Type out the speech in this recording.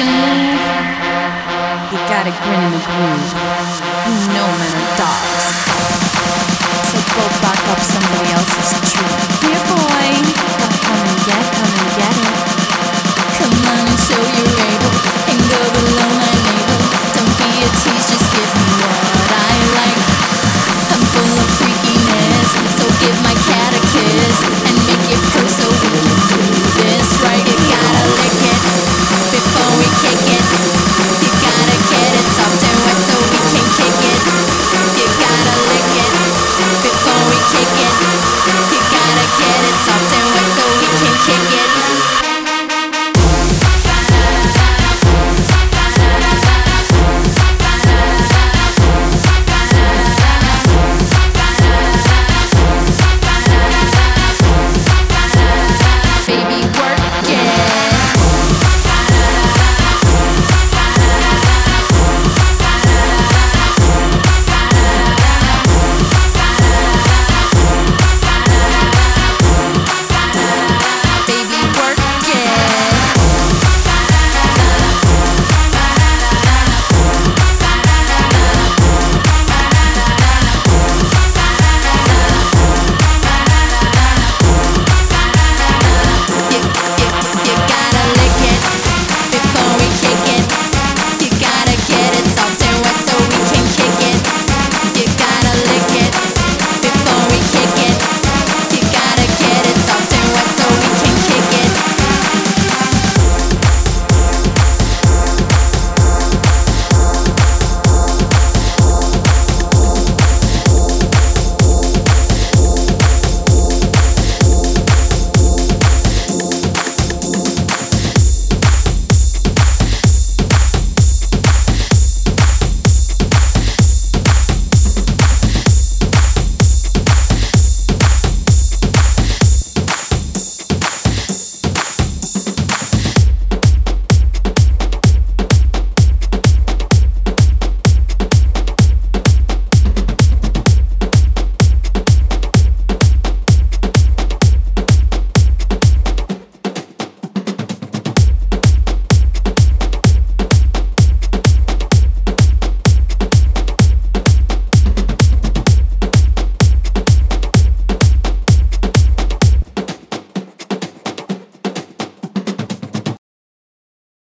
can move, you gotta grin in the groove. You know men are dogs. So go back up somebody else's tree. Here, boy. Come and get, come and.